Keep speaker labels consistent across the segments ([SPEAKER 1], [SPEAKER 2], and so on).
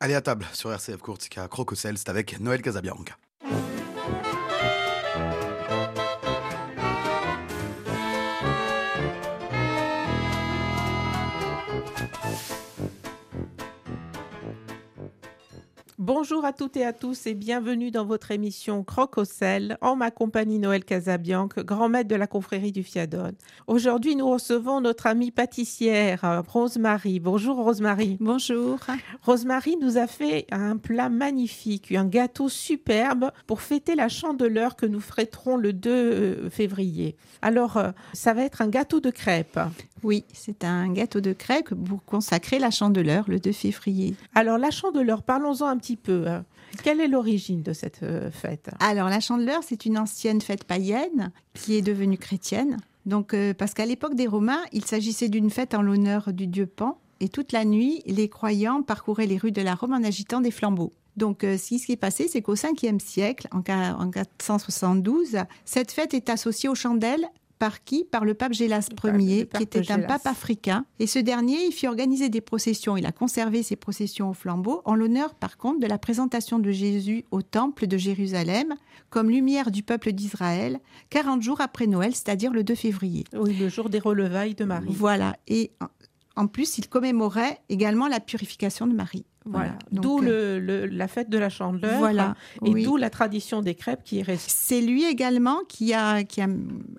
[SPEAKER 1] Allez à table sur RCF Courtica Crococel, c'est avec Noël Casabianca.
[SPEAKER 2] Bonjour à toutes et à tous et bienvenue dans votre émission Croque au sel en ma compagnie Noël Casabianque, grand maître de la confrérie du Fiadone. Aujourd'hui, nous recevons notre amie pâtissière Rosemary. Bonjour Rosemary.
[SPEAKER 3] Bonjour.
[SPEAKER 2] Rosemary nous a fait un plat magnifique, un gâteau superbe pour fêter la chandeleur que nous fêterons le 2 euh, février. Alors, euh, ça va être un gâteau de crêpes.
[SPEAKER 3] Oui, c'est un gâteau de crêpes pour consacrer la chandeleur le 2 février.
[SPEAKER 2] Alors, la chandeleur, parlons-en un petit peu. Hein. Quelle est l'origine de cette euh, fête?
[SPEAKER 3] Alors, la chandeleur, c'est une ancienne fête païenne qui est devenue chrétienne. Donc, euh, parce qu'à l'époque des Romains, il s'agissait d'une fête en l'honneur du dieu Pan. Et toute la nuit, les croyants parcouraient les rues de la Rome en agitant des flambeaux. Donc, euh, ce qui est passé, c'est qu'au 5e siècle, en 472, cette fête est associée aux chandelles par qui Par le pape Gélas Ier, qui était un pape africain. Et ce dernier, il fit organiser des processions. Il a conservé ces processions au flambeau, en l'honneur, par contre, de la présentation de Jésus au temple de Jérusalem, comme lumière du peuple d'Israël, 40 jours après Noël, c'est-à-dire le 2 février.
[SPEAKER 2] Oui, le jour des relevailles de Marie.
[SPEAKER 3] Voilà. Et en plus, il commémorait également la purification de Marie.
[SPEAKER 2] Voilà. D'où euh, la fête de la chandeleur voilà, et d'où la tradition des crêpes qui est restée.
[SPEAKER 3] C'est lui également qui a, qui a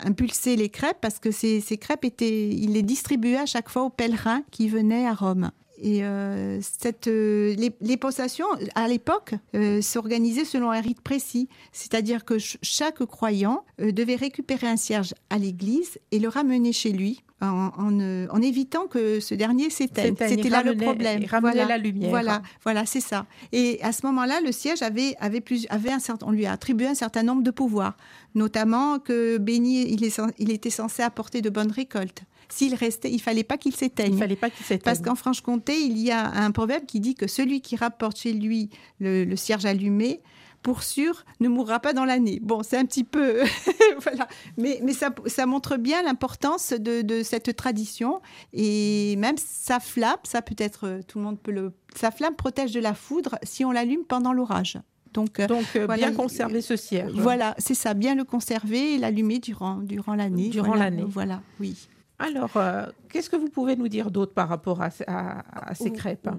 [SPEAKER 3] impulsé les crêpes parce que ces, ces crêpes étaient, il les distribuait à chaque fois aux pèlerins qui venaient à Rome. Et euh, cette, euh, les, possessions, à l'époque, s'organisaient selon un rite précis. C'est-à-dire que chaque croyant devait récupérer un cierge à l'église et le ramener chez lui euh, en, évitant que ce dernier s'éteigne. C'était là le problème.
[SPEAKER 2] Voilà, la lumière.
[SPEAKER 3] Voilà, voilà, c'est ça. Et à ce moment-là, le siège avait, avait, plus, avait un certain, on lui a attribué un certain nombre de pouvoirs, notamment que béni, il, est, il était censé apporter de bonnes récoltes s'il restait, il fallait pas qu'il s'éteigne.
[SPEAKER 2] Il fallait pas qu'il s'éteigne.
[SPEAKER 3] Parce qu'en Franche-Comté, il y a un proverbe qui dit que celui qui rapporte chez lui le, le cierge allumé pour sûr, ne mourra pas dans l'année. Bon, c'est un petit peu. voilà. Mais, mais ça, ça montre bien l'importance de, cette tradition. Et même sa flamme, ça peut être, tout le monde peut le. Sa flamme protège de la foudre si on l'allume pendant l'orage.
[SPEAKER 2] Donc, euh, Donc euh, bien conserver ce cierge.
[SPEAKER 3] Voilà, c'est ça, bien le conserver et l'allumer durant, durant l'année.
[SPEAKER 2] Durant l'année.
[SPEAKER 3] Voilà, oui.
[SPEAKER 2] Alors, euh, qu'est-ce que vous pouvez nous dire d'autre par rapport à, à, ces crêpes?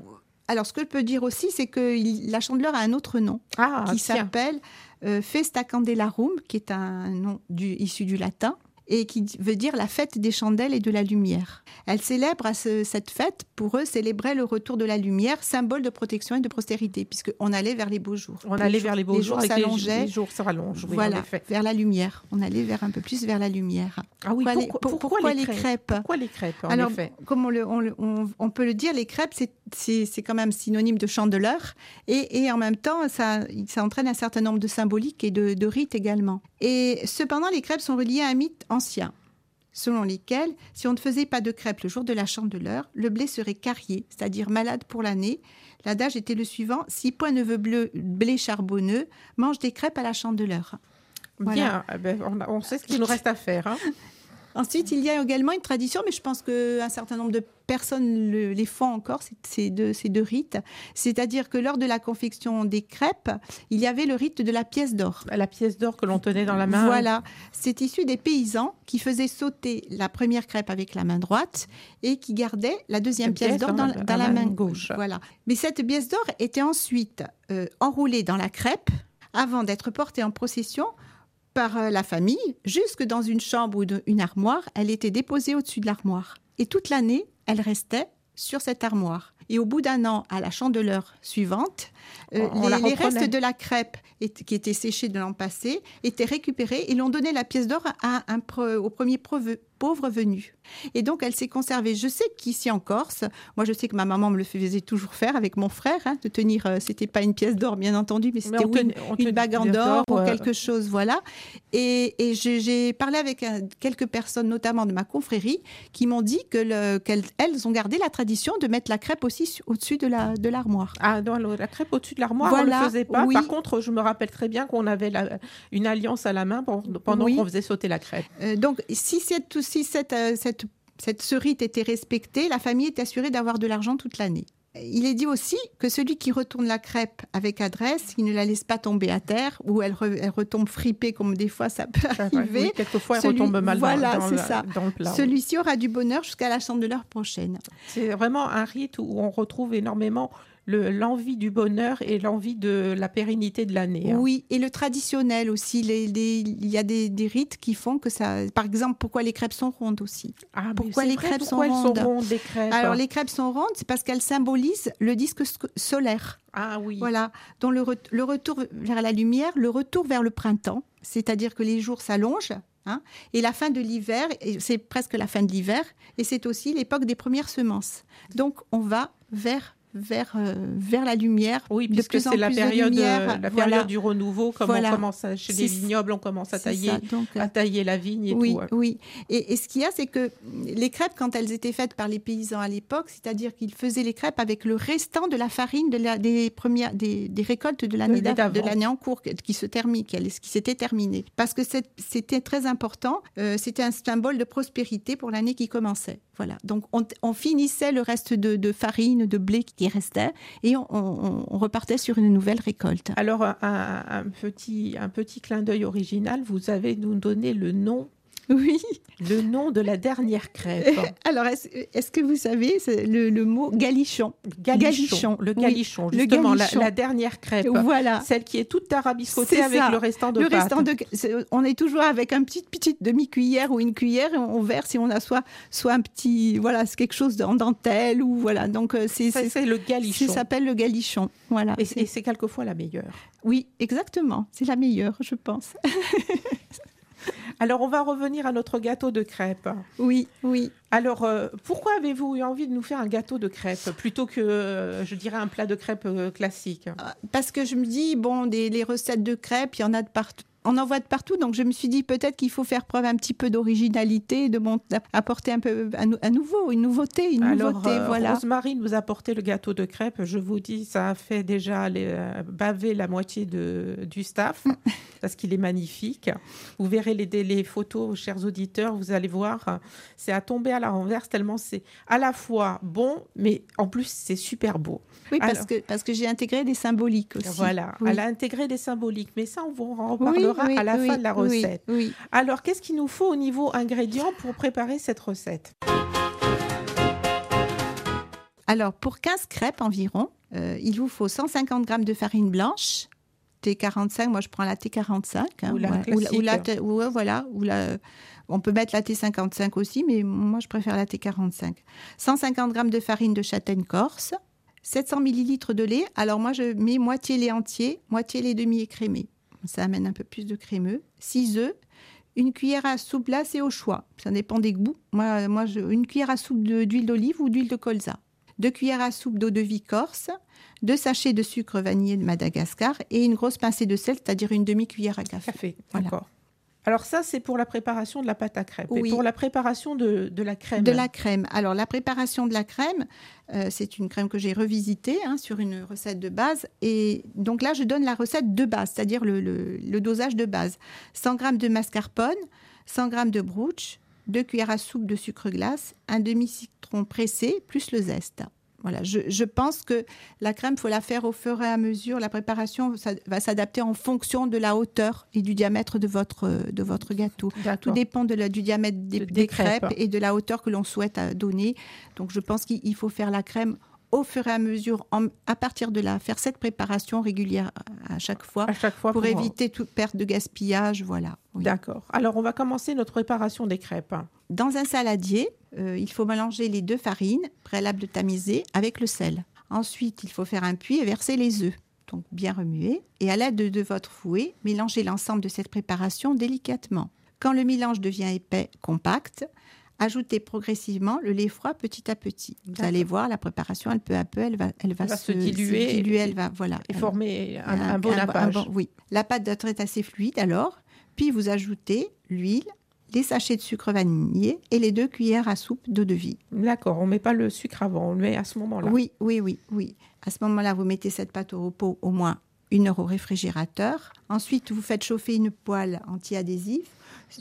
[SPEAKER 3] Alors, ce que je peux dire aussi, c'est que la chandeleur a un autre nom
[SPEAKER 2] ah,
[SPEAKER 3] qui s'appelle euh, Festa Candelarum, qui est un nom issu du latin et qui veut dire la fête des chandelles et de la lumière. Elle célèbre à cette fête, pour eux, célébrait le retour de la lumière, symbole de protection et de postérité, puisqu'on allait vers les beaux jours.
[SPEAKER 2] On allait vers les beaux jours,
[SPEAKER 3] s'allongeaient.
[SPEAKER 2] Les, jours s'allongent,
[SPEAKER 3] voilà, vers la lumière. On allait vers un peu plus vers la lumière.
[SPEAKER 2] Ah oui, pourquoi, les, crêpes Pourquoi les crêpes, en
[SPEAKER 3] Alors,
[SPEAKER 2] effet?
[SPEAKER 3] comme on, peut le dire, les crêpes, c'est quand même synonyme de chandeleur, et, et, en même temps, ça, ça entraîne un certain nombre de symboliques et de, de rites également. Et cependant, les crêpes sont reliées à un mythe ancien selon lesquels, si on ne faisait pas de crêpes le jour de la chandeleur, le blé serait carrié, c'est-à-dire malade pour l'année. L'adage était le suivant si point ne veut bleu, blé charbonneux, mange des crêpes à la chandeleur.
[SPEAKER 2] Bien, eh ben, on, sait ce qu'il nous reste à faire. Hein.
[SPEAKER 3] Ensuite, il y a également une tradition, mais je pense qu'un certain nombre de personnes les font encore, ces deux, ces deux rites. C'est-à-dire que lors de la confection des crêpes, il y avait le rite de la pièce d'or.
[SPEAKER 2] La pièce d'or que l'on tenait dans la main.
[SPEAKER 3] Voilà. C'est issu des paysans qui faisaient sauter la première crêpe avec la main droite et qui gardaient la deuxième pièce, d'or dans, la, main, gauche. Voilà. Mais cette pièce d'or était ensuite euh, enroulée dans la crêpe avant d'être portée en procession par euh, la famille jusque dans une chambre ou une armoire. Elle était déposée au-dessus de l'armoire. Et toute l'année, elle restait sur cette armoire. Et au bout d'un an, à la chandeleur suivante, euh, les, restes de la crêpe qui étaient séchés de l'an passé étaient récupérés et l'on donnait la pièce d'or à au premier pauvre venu. Et donc, elle s'est conservée. Je sais qu'ici en Corse, moi, je sais que ma maman me le faisait toujours faire avec mon frère, hein, de tenir, euh, c'était pas une pièce d'or, bien entendu, mais c'était une, bague en or ou quelque chose, voilà. Et, j'ai parlé avec euh, quelques personnes, notamment de ma confrérie, qui m'ont dit que qu'elles ont gardé la tradition de mettre la crêpe aussi au-dessus de la de l'armoire.
[SPEAKER 2] Ah, non, la crêpe au-dessus de l'armoire, on ne le faisait pas. Par contre, je me rappelle très bien qu'on avait une alliance à la main pendant qu'on faisait sauter la crêpe.
[SPEAKER 3] Euh, donc, si cette, si cette, cette, cette, ce rite était respecté, la famille est assurée d'avoir de l'argent toute l'année. il est dit aussi que celui qui retourne la crêpe avec adresse, il ne la laisse pas tomber à terre ou elle, retombe fripée comme des fois ça peut arriver. Oui,
[SPEAKER 2] quelquefois elle retombe mal
[SPEAKER 3] voilà,
[SPEAKER 2] dans,
[SPEAKER 3] ça.
[SPEAKER 2] le plat.
[SPEAKER 3] Celui-ci aura du bonheur jusqu'à la chandeleur prochaine.
[SPEAKER 2] C'est vraiment un rite où on retrouve énormément l'envie du bonheur et l'envie de la pérennité de l'année.
[SPEAKER 3] Hein. Oui, et le traditionnel aussi. il y a des, rites qui font que ça. Par exemple, pourquoi les crêpes sont rondes aussi?
[SPEAKER 2] Ah, Pourquoi les crêpes sont, rondes, sont rondes? les crêpes?
[SPEAKER 3] Alors les crêpes sont rondes, c'est parce qu'elles symbolisent le disque solaire.
[SPEAKER 2] Ah oui.
[SPEAKER 3] Voilà, le, le retour vers la lumière, le retour vers le printemps, c'est-à-dire que les jours s'allongent, Hein. et la fin de l'hiver, c'est presque la fin de l'hiver, et c'est aussi l'époque des premières semences. Donc on va vers vers, euh, vers la lumière.
[SPEAKER 2] Oui, puisque c'est la, période, euh, la période du renouveau, comme on commence chez les vignobles, on commence à tailler, à tailler la vigne et
[SPEAKER 3] oui,
[SPEAKER 2] tout.
[SPEAKER 3] Oui, et, et ce qu'il y a, c'est que les crêpes, quand elles étaient faites par les paysans à l'époque, c'est-à-dire qu'ils faisaient les crêpes avec le restant de la farine de la, des, premières, des, des récoltes de l'année de l'année en cours qui se termine, qui, qui s'était terminée. Parce que c'était très important, euh, c'était un symbole de prospérité pour l'année qui commençait. Voilà. Donc on, on finissait le reste de, de farine, de blé qui restait et on, repartait sur une nouvelle récolte.
[SPEAKER 2] Alors, un, petit, un petit clin d'œil original, vous avez nous donné le nom
[SPEAKER 3] oui.
[SPEAKER 2] Le nom de la dernière crêpe.
[SPEAKER 3] Alors, est-ce que vous savez le, mot galichon?
[SPEAKER 2] Galichon. Le galichon, justement, La, dernière crêpe.
[SPEAKER 3] Voilà.
[SPEAKER 2] Celle qui est toute tarabiscotée avec le restant de le Restant de,
[SPEAKER 3] on est toujours avec un petit petite demi-cuillère ou une cuillère et on verse et on a soit, soit un petit, voilà, c'est quelque chose en dentelle ou voilà. Donc, euh, c'est
[SPEAKER 2] le galichon.
[SPEAKER 3] Ça s'appelle le galichon. Voilà.
[SPEAKER 2] Et c'est quelquefois la meilleure.
[SPEAKER 3] Oui, exactement. C'est la meilleure, je pense.
[SPEAKER 2] Alors, on va revenir à notre gâteau de crêpes.
[SPEAKER 3] Oui, oui.
[SPEAKER 2] Alors, euh, pourquoi avez-vous eu envie de nous faire un gâteau de crêpes plutôt que, euh, je dirais, un plat de crêpes euh, classique?
[SPEAKER 3] Parce que je me dis, bon, les recettes de crêpes, il y en a de partout on en voit de partout, donc je me suis dit peut-être qu'il faut faire preuve un petit peu d'originalité, de apporter un peu à, nouveau, une nouveauté, une
[SPEAKER 2] Alors,
[SPEAKER 3] nouveauté.
[SPEAKER 2] Euh,
[SPEAKER 3] voilà.
[SPEAKER 2] Rosemary nous a apporté le gâteau de crêpes. Je vous dis, ça a fait déjà euh, baver la moitié de, du staff parce qu'il est magnifique. Vous verrez les, les photos, chers auditeurs, vous allez voir, c'est à tomber à la renverse tellement c'est à la fois bon, mais en plus c'est super beau.
[SPEAKER 3] Oui, parce que, parce que j'ai intégré des symboliques aussi.
[SPEAKER 2] Voilà, elle a intégré des symboliques, mais ça on vous en reparlera à la fin de la recette. Alors, qu'est-ce qu'il nous faut au niveau ingrédients pour préparer cette recette?
[SPEAKER 3] Alors, pour 15 crêpes environ, euh, il vous faut 150 g de farine blanche, T45, moi je prends la T45.
[SPEAKER 2] Hein, ou la Ou,
[SPEAKER 3] voilà, ou la, on peut mettre la T55 aussi, mais moi je préfère la T45. 150 g de farine de châtaigne corse, 700 ml de lait. Alors moi je mets moitié lait entier, moitié lait demi-écrémé ça amène un peu plus de crémeux. 6 œufs, une cuillère à soupe, là c'est au choix, ça dépend des goûts. Moi, moi je, une cuillère à soupe d'huile d'olive ou d'huile de colza. Deux cuillères à soupe d'eau de vie corse, deux sachets de sucre vanillé de Madagascar et une grosse pincée de sel, c'est-à-dire une demi-cuillère à café.
[SPEAKER 2] café. D'accord. Alors ça, c'est pour la préparation de la pâte à crêpes. Oui. Et pour la préparation de, la crème
[SPEAKER 3] De la crème. Alors la préparation de la crème, euh, c'est une crème que j'ai revisitée hein, sur une recette de base. Et donc là, je donne la recette de base, c'est-à-dire le, dosage de base. 100 g de mascarpone, 100 g de brooch, 2 cuillères à soupe de sucre glace, un demi-citron pressé, plus le zeste. Voilà, je, pense que la crème, faut la faire au fur et à mesure. La préparation ça va s'adapter en fonction de la hauteur et du diamètre de votre, de votre gâteau. Tout dépend de la, du diamètre des, crêpes. et de la hauteur que l'on souhaite euh, donner. Donc, je pense qu'il faut faire la crème au fur et à mesure, à partir de là, faire cette préparation régulière à chaque fois,
[SPEAKER 2] à chaque fois
[SPEAKER 3] pour, éviter toute perte de gaspillage. Voilà.
[SPEAKER 2] D'accord. Alors, on va commencer notre préparation des crêpes.
[SPEAKER 3] Dans un saladier, euh, il faut mélanger les deux farines, préalable de tamiser, avec le sel. Ensuite, il faut faire un puits et verser les œufs. Donc, bien remuer. Et à l'aide de votre fouet, mélanger l'ensemble de cette préparation délicatement. Quand le mélange devient épais, compact, Ajoutez progressivement le lait froid petit à petit. Vous allez voir, la préparation, elle peu à peu, elle va, elle va, se, diluer, elle va, voilà,
[SPEAKER 2] et former un, bon nappage.
[SPEAKER 3] oui, la pâte doit être assez fluide alors. Puis vous ajoutez l'huile, les sachets de sucre vanillé et les deux cuillères à soupe d'eau de vie.
[SPEAKER 2] D'accord, on ne met pas le sucre avant, on le met à ce moment-là.
[SPEAKER 3] Oui, oui, oui, oui. À ce moment-là, vous mettez cette pâte au repos au moins une heure au réfrigérateur. Ensuite, vous faites chauffer une poêle anti-adhésif.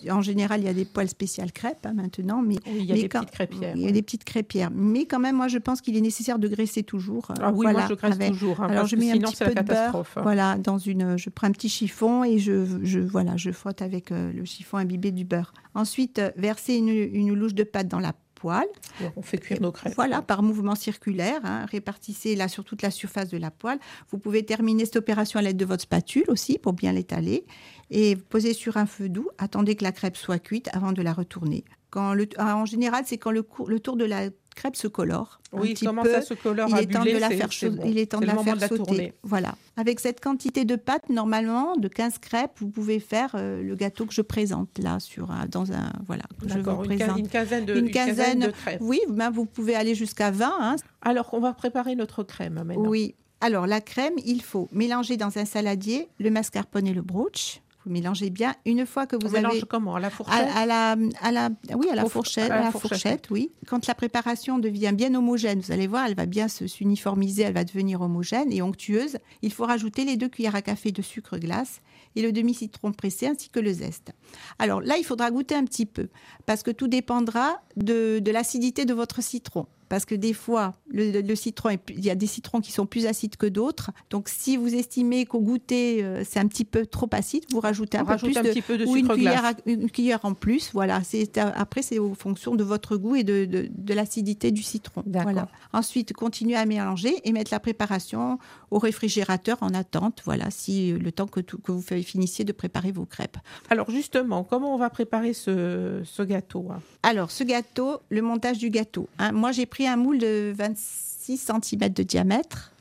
[SPEAKER 3] En général, il y a des poêles spéciales crêpes hein, maintenant, mais
[SPEAKER 2] il y a des petites crêpières.
[SPEAKER 3] Il y a des petites crêpières, mais quand même, moi, je pense qu'il est nécessaire de graisser toujours.
[SPEAKER 2] Ah oui, moi je graisse toujours. Hein,
[SPEAKER 3] Alors je mets
[SPEAKER 2] un
[SPEAKER 3] petit peu
[SPEAKER 2] de
[SPEAKER 3] beurre,
[SPEAKER 2] hein.
[SPEAKER 3] voilà, dans une, je prends un petit chiffon et je, je voilà, je frotte avec euh, le chiffon imbibé du beurre. Ensuite, euh, verser une, une louche de pâte dans la poêle.
[SPEAKER 2] On fait cuire nos crêpes.
[SPEAKER 3] Voilà, par mouvement circulaire. Hein, répartissez là sur toute la surface de la poêle. Vous pouvez terminer cette opération à l'aide de votre spatule aussi pour bien l'étaler. Et posez sur un feu doux. Attendez que la crêpe soit cuite avant de la retourner. Quand le, ah, en général, c'est quand le, le tour de la crêpe se colore.
[SPEAKER 2] Oui, comment
[SPEAKER 3] peu.
[SPEAKER 2] ça se colore
[SPEAKER 3] il est temps de la faire
[SPEAKER 2] bon.
[SPEAKER 3] il est temps de la faire
[SPEAKER 2] de la
[SPEAKER 3] sauter.
[SPEAKER 2] tourner.
[SPEAKER 3] Voilà. Avec cette quantité de pâte, normalement, de 15 crêpes, vous pouvez faire euh, le gâteau que je présente là sur un- dans un voilà que je vous présente.
[SPEAKER 2] une quinzaine de,
[SPEAKER 3] Une
[SPEAKER 2] une quinzaine
[SPEAKER 3] quinzaine,
[SPEAKER 2] de crêpes.
[SPEAKER 3] Oui, ben, vous pouvez aller jusqu'à 20. hein.
[SPEAKER 2] Alors, on va préparer notre crème maintenant.
[SPEAKER 3] Oui. Alors, la crème, il faut mélanger dans un saladier le mascarpone et le brooch. Vous mélangez bien. Une fois que
[SPEAKER 2] On
[SPEAKER 3] vous
[SPEAKER 2] mélange
[SPEAKER 3] avez
[SPEAKER 2] comment? À la fourchette?
[SPEAKER 3] à, à la, à la, oui, à la fourchette,
[SPEAKER 2] à la
[SPEAKER 3] la
[SPEAKER 2] fourchette.
[SPEAKER 3] fourchette, oui. Quand la préparation devient bien homogène, vous allez voir, elle va bien se s'uniformiser, elle va devenir homogène et onctueuse. Il faut rajouter les deux cuillères à café de sucre glace et le demi-citron pressé ainsi que le zeste. Alors là, il faudra goûter un petit peu parce que tout dépendra de, de l'acidité de votre citron. Parce que des fois, le, le- le citron, est il y a des citrons qui sont plus acides que d'autres. Donc, si vous estimez qu'au goûter, euh, c'est un petit peu trop acide, vous rajoutez un peu
[SPEAKER 2] rajoute
[SPEAKER 3] plus
[SPEAKER 2] un
[SPEAKER 3] de,
[SPEAKER 2] petit peu de
[SPEAKER 3] ou une
[SPEAKER 2] sucre
[SPEAKER 3] cuillère, à- une cuillère en plus. Voilà. C'est euh, après c'est en fonction de votre goût et de, de, de l'acidité du citron. Voilà. Ensuite, continuez à mélanger et mettre la préparation au réfrigérateur en attente. Voilà, si euh, le temps que, tout- que vous finissiez de préparer vos crêpes.
[SPEAKER 2] Alors, justement, comment on va préparer ce, ce gâteau hein?
[SPEAKER 3] Alors, ce gâteau, le montage du gâteau. hein. Moi, j'ai pris un moule de 26 cm de diamètre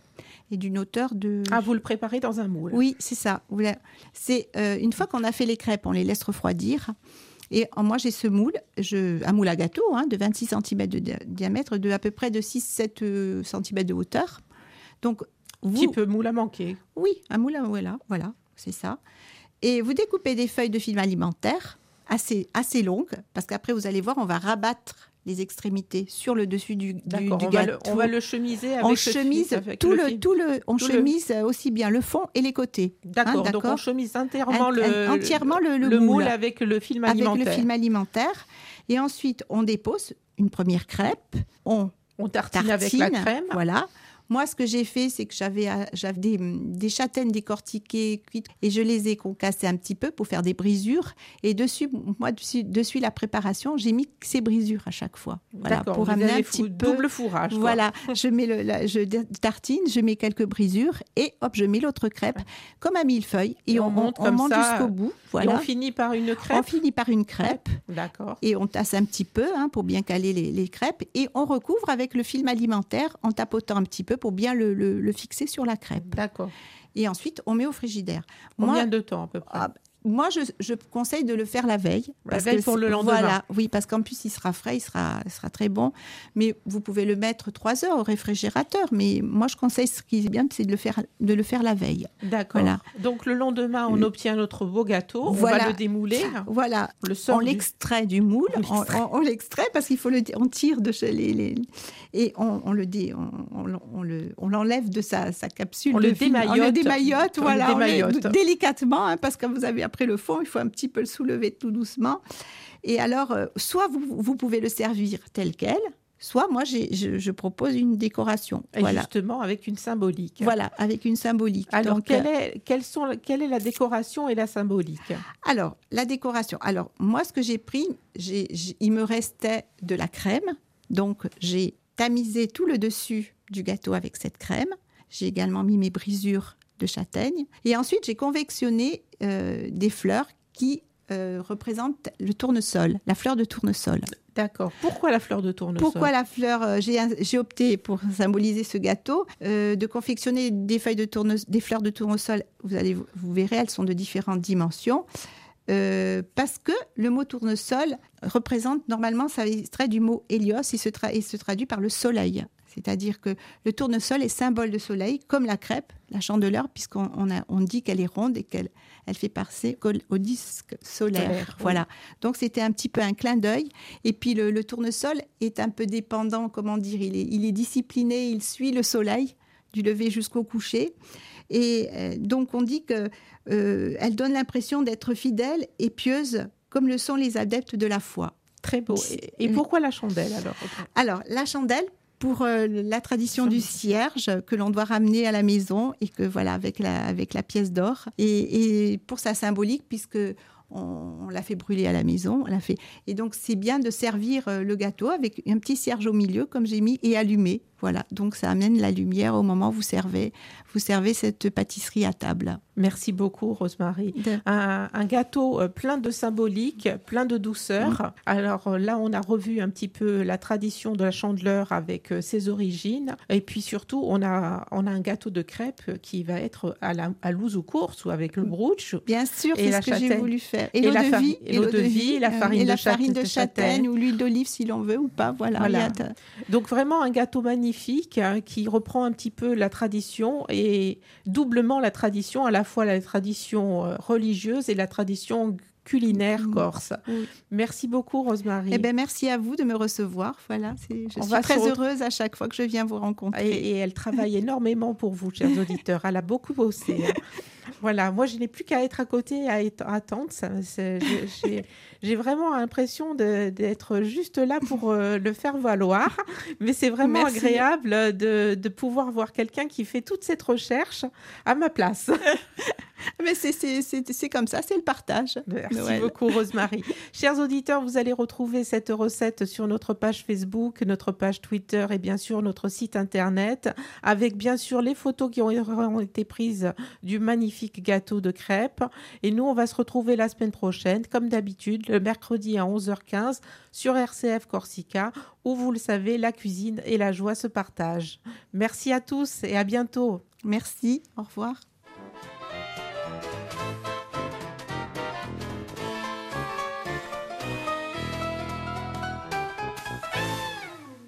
[SPEAKER 3] et d'une hauteur de
[SPEAKER 2] Ah, vous le préparez dans un moule
[SPEAKER 3] Oui, c'est ça. C'est euh, une fois qu'on a fait les crêpes, on les laisse refroidir. Et euh, moi, j'ai ce moule, je, un moule à gâteau hein, de 26 cm de di- diamètre, de à peu près de 6-7 cm de hauteur. Donc, vous,
[SPEAKER 2] Type moule à manquer.
[SPEAKER 3] oui, un moule à voilà, voilà, c'est ça. Et vous découpez des feuilles de film alimentaire assez, assez longues, parce qu'après, vous allez voir, on va rabattre les extrémités sur le dessus du, du,
[SPEAKER 2] on, va
[SPEAKER 3] gâteau
[SPEAKER 2] le- on va le chemiser avec
[SPEAKER 3] on chemise
[SPEAKER 2] avec
[SPEAKER 3] tout
[SPEAKER 2] le
[SPEAKER 3] le, tout le, on
[SPEAKER 2] tout le-
[SPEAKER 3] chemise aussi bien le fond et les côtés.
[SPEAKER 2] D'accord,
[SPEAKER 3] Hein,
[SPEAKER 2] donc
[SPEAKER 3] d'accord.
[SPEAKER 2] on chemise entièrement le,
[SPEAKER 3] entièrement le- le
[SPEAKER 2] moule.
[SPEAKER 3] moule.
[SPEAKER 2] avec le film
[SPEAKER 3] avec
[SPEAKER 2] alimentaire.
[SPEAKER 3] le film alimentaire. Et ensuite, on dépose une première crêpe. On
[SPEAKER 2] On tartine,
[SPEAKER 3] tartine.
[SPEAKER 2] avec la crème.
[SPEAKER 3] Voilà. Moi, ce que j'ai fait, c'est que j'avais euh, des, des châtaignes décortiquées, cuites, et je les ai concassées un petit peu pour faire des brisures. Et dessus, moi, dessus, dessus la préparation, j'ai mis ces brisures à chaque fois. Voilà, pour
[SPEAKER 2] vous
[SPEAKER 3] amener un petit peu.
[SPEAKER 2] double fourrage. quoi.
[SPEAKER 3] Voilà, je mets le, la- je tartine, je mets quelques brisures et hop, je mets l'autre crêpe comme un millefeuille et,
[SPEAKER 2] Et
[SPEAKER 3] on,
[SPEAKER 2] on monte
[SPEAKER 3] on monte jusqu'au bout.
[SPEAKER 2] Et
[SPEAKER 3] Voilà.
[SPEAKER 2] on finit par une
[SPEAKER 3] On
[SPEAKER 2] crêpe.
[SPEAKER 3] finit par une crêpe
[SPEAKER 2] D'accord.
[SPEAKER 3] et on tasse un petit peu hein, pour bien caler les, les crêpes et on recouvre avec le film alimentaire en tapotant un petit peu pour bien le, le- le fixer sur la crêpe.
[SPEAKER 2] D'accord.
[SPEAKER 3] Et ensuite, on met au frigidaire.
[SPEAKER 2] Combien
[SPEAKER 3] Moi,
[SPEAKER 2] de temps à peu près?
[SPEAKER 3] ah, moi je, je conseille de le faire la veille.
[SPEAKER 2] La veille pour le lendemain.
[SPEAKER 3] Voilà, oui, parce qu'en plus, il sera frais, il sera, il sera très bon. Mais vous pouvez le mettre trois heures au réfrigérateur. Mais moi, je conseille ce qui est bien, c'est de le faire, de le faire la veille.
[SPEAKER 2] D'accord.
[SPEAKER 3] Voilà.
[SPEAKER 2] Donc le lendemain, on
[SPEAKER 3] Le-
[SPEAKER 2] obtient notre beau gâteau. On
[SPEAKER 3] Voilà.
[SPEAKER 2] va le démouler.
[SPEAKER 3] Voilà,
[SPEAKER 2] On le sort
[SPEAKER 3] on
[SPEAKER 2] du-
[SPEAKER 3] l'extrait du moule,
[SPEAKER 2] On
[SPEAKER 3] on,
[SPEAKER 2] l'extrait.
[SPEAKER 3] on- on l'extrait parce qu'il faut le, on tire de chez les, les- et on, on le dé, on, on- on le, on l'enlève de sa, sa capsule.
[SPEAKER 2] On
[SPEAKER 3] de
[SPEAKER 2] le
[SPEAKER 3] film. On le
[SPEAKER 2] démaillote.
[SPEAKER 3] démaillote,
[SPEAKER 2] On le
[SPEAKER 3] voilà, on le-
[SPEAKER 2] démaillote.
[SPEAKER 3] délicatement, hein, parce que vous avez après le fond, il faut un petit peu le soulever tout doucement. Et alors, euh, soit vous, vous pouvez le servir tel quel, soit moi je, je propose une décoration.
[SPEAKER 2] Et
[SPEAKER 3] voilà,
[SPEAKER 2] justement avec une symbolique.
[SPEAKER 3] voilà, avec une symbolique.
[SPEAKER 2] Alors,
[SPEAKER 3] Donc,
[SPEAKER 2] quelle,
[SPEAKER 3] euh,
[SPEAKER 2] est, quelles sont, quelle est la décoration et la symbolique?
[SPEAKER 3] Alors, la décoration. Alors, moi, ce que j'ai pris, j'ai- il me restait de la crème. Donc, j'ai tamisé tout le dessus du gâteau avec cette crème. J'ai également mis mes brisures de châtaigne. Et ensuite, j'ai convectionné euh, des fleurs qui euh, représentent le tournesol, la fleur de tournesol.
[SPEAKER 2] D'accord. Pourquoi la fleur de tournesol?
[SPEAKER 3] Pourquoi la fleur euh, J'ai opté pour symboliser ce gâteau euh, de confectionner des feuilles de tourne, des fleurs de tournesol. Vous allez, vous verrez, elles sont de différentes dimensions. Euh, parce que le mot tournesol représente normalement, ça extrait du mot hélios et se, tra- et se traduit par le soleil. C'est-à-dire que le tournesol est symbole de soleil, comme la crêpe, la chandeleur, puisqu'on on dit qu'elle est ronde et qu'elle elle fait passer au, au disque solaire.
[SPEAKER 2] Solaire, oui.
[SPEAKER 3] Voilà. Donc c'était un petit peu un clin d'œil. Et puis le, le tournesol est un peu dépendant, comment dire, il est, il est discipliné, il suit le soleil. du lever jusqu'au coucher. Et euh, donc on dit que elle donne l'impression d'être fidèle et pieuse, comme le sont les adeptes de la foi.
[SPEAKER 2] Très beau. Et, pourquoi la chandelle alors
[SPEAKER 3] Alors la chandelle, pour la tradition du cierge que l'on doit ramener à la maison et que voilà avec la avec la pièce d'or et, et, pour sa symbolique puisque on, l'a fait brûler à la maison, on l'a fait. Et donc c'est bien de servir euh, le gâteau avec un petit cierge au milieu, comme j'ai mis, et allumé. Voilà, donc ça amène la lumière au moment où vous servez, vous servez cette pâtisserie à table.
[SPEAKER 2] Merci beaucoup, Rosemary. Un, gâteau euh, plein de symbolique, plein de douceur. Alors euh, là, on a revu un petit peu la tradition de la chandeleur avec ses origines. Et puis surtout, on a, on a un gâteau de crêpes qui va être à, la, à ou course ou avec le brooch.
[SPEAKER 3] Bien sûr, c'est ce que j'ai voulu faire.
[SPEAKER 2] Et, l'eau de vie, et, de vie, la farine,
[SPEAKER 3] de,
[SPEAKER 2] farine
[SPEAKER 3] de, châtaigne, ou l'huile d'olive si l'on veut ou pas. Voilà.
[SPEAKER 2] Donc vraiment un gâteau magnifique hein, qui reprend un petit peu la tradition et doublement la tradition, à la fois la tradition euh, religieuse et la tradition culinaire mm. corse. Merci beaucoup, Rosemary.
[SPEAKER 3] Eh ben, merci à vous de me recevoir. Voilà, je suis très heureuse à chaque fois que je viens vous rencontrer.
[SPEAKER 2] Et, elle travaille énormément pour vous, chers auditeurs. Elle a beaucoup bossé. Voilà, moi, je n'ai plus qu'à être à côté et à, attendre. J'ai vraiment l'impression d'être juste là pour euh, le faire valoir. Mais c'est vraiment agréable de, de pouvoir voir quelqu'un qui fait toute cette recherche à ma place.
[SPEAKER 3] Mais c'est comme ça, c'est le partage.
[SPEAKER 2] Merci beaucoup, Rosemary. Chers auditeurs, vous allez retrouver cette recette sur notre page Facebook, notre page Twitter et bien sûr notre site internet, avec bien sûr les photos qui ont été prises du magnifique gâteau de crêpes. Et nous, on va se retrouver la semaine prochaine, comme d'habitude, le mercredi à 11h15 sur RCF Corsica, où vous le savez, la cuisine et la joie se partagent. Merci à tous et à bientôt.
[SPEAKER 3] Merci, au revoir.